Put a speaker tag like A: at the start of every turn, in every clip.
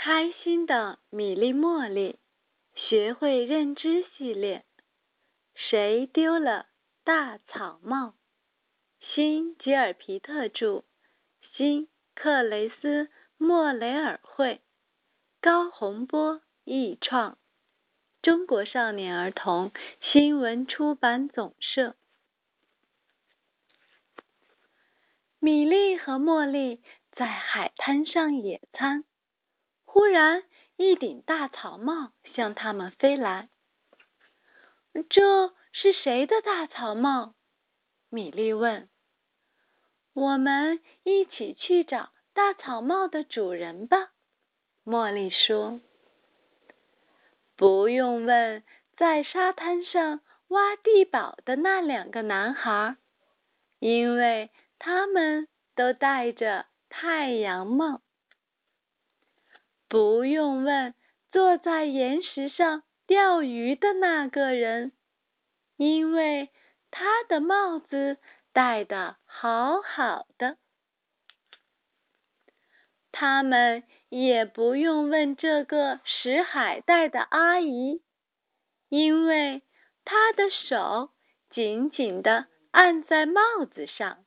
A: 开心的米粒茉莉学会认知系列：谁丢了大草帽？新吉尔皮特著，新克雷斯莫雷尔绘，高洪波译创，中国少年儿童新闻出版总社。米莉和茉莉在海滩上野餐。忽然，一顶大草帽向他们飞来。这是谁的大草帽？米莉问。我们一起去找大草帽的主人吧，茉莉说。不用问，在沙滩上挖地堡的那两个男孩，因为他们都戴着太阳帽。不用问，坐在岩石上钓鱼的那个人，因为他的帽子戴的好好的。他们也不用问这个拾海带的阿姨，因为她的手紧紧的按在帽子上，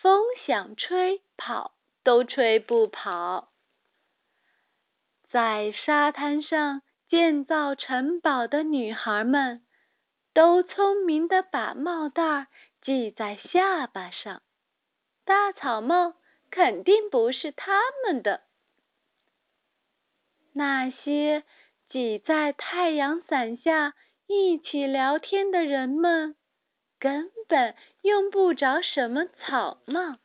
A: 风想吹跑都吹不跑。在沙滩上建造城堡的女孩们，都聪明的把帽带系在下巴上。大草帽肯定不是他们的。那些挤在太阳伞下一起聊天的人们，根本用不着什么草帽。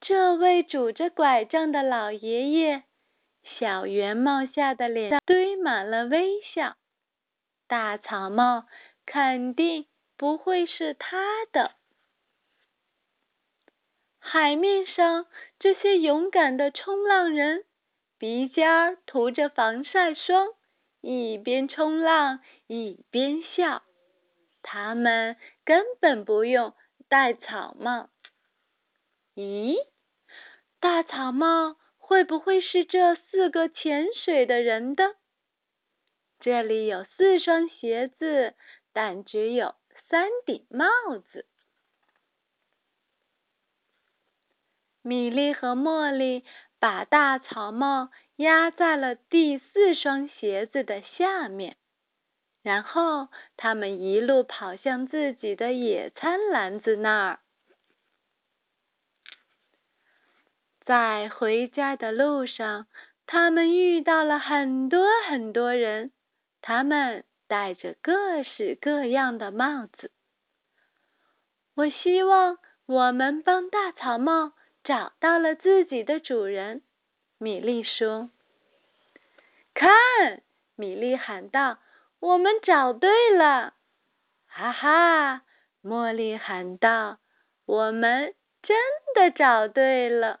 A: 这位拄着拐杖的老爷爷。小圆帽下的脸上堆满了微笑，大草帽肯定不会是他的。海面上这些勇敢的冲浪人，鼻尖涂着防晒霜，一边冲浪一边笑。他们根本不用戴草帽。咦，大草帽？会不会是这四个潜水的人的？这里有四双鞋子，但只有三顶帽子。米莉和茉莉把大草帽压在了第四双鞋子的下面，然后他们一路跑向自己的野餐篮子那儿。在回家的路上，他们遇到了很多很多人，他们戴着各式各样的帽子。我希望我们帮大草帽找到了自己的主人，米莉说。看，米莉喊道：“我们找对了！”哈哈，茉莉喊道：“我们真的找对了！”